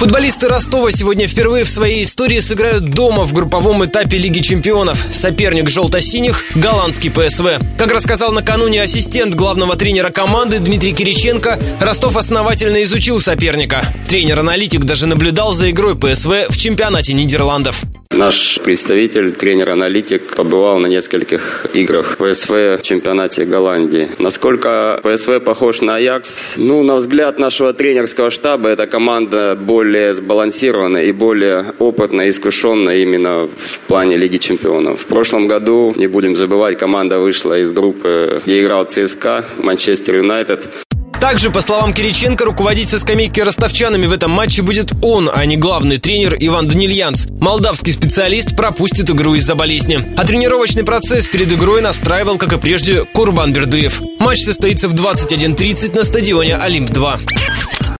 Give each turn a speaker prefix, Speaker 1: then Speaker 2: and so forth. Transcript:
Speaker 1: Футболисты Ростова сегодня впервые в своей истории сыграют дома в групповом этапе Лиги чемпионов. Соперник желто-синих – голландский ПСВ. Как рассказал накануне ассистент главного тренера команды Дмитрий Кириченко, Ростов основательно изучил соперника. Тренер-аналитик даже наблюдал за игрой ПСВ в чемпионате Нидерландов.
Speaker 2: Наш представитель, тренер-аналитик, побывал на нескольких играх ПСВ в чемпионате Голландии. Насколько ПСВ похож на Аякс? Ну, на взгляд нашего тренерского штаба, эта команда более сбалансированная и более опытная, искушенная именно в плане Лиги чемпионов. В прошлом году, не будем забывать, команда вышла из группы, где играл ЦСКА, Манчестер Юнайтед.
Speaker 1: Также, по словам Кириченко, руководить со скамейки ростовчанами в этом матче будет он, а не главный тренер Иван Данильянц. Молдавский специалист пропустит игру из-за болезни. А тренировочный процесс перед игрой настраивал, как и прежде, Курбан Бердыев. Матч состоится в 21.30 на стадионе «Олимп-2».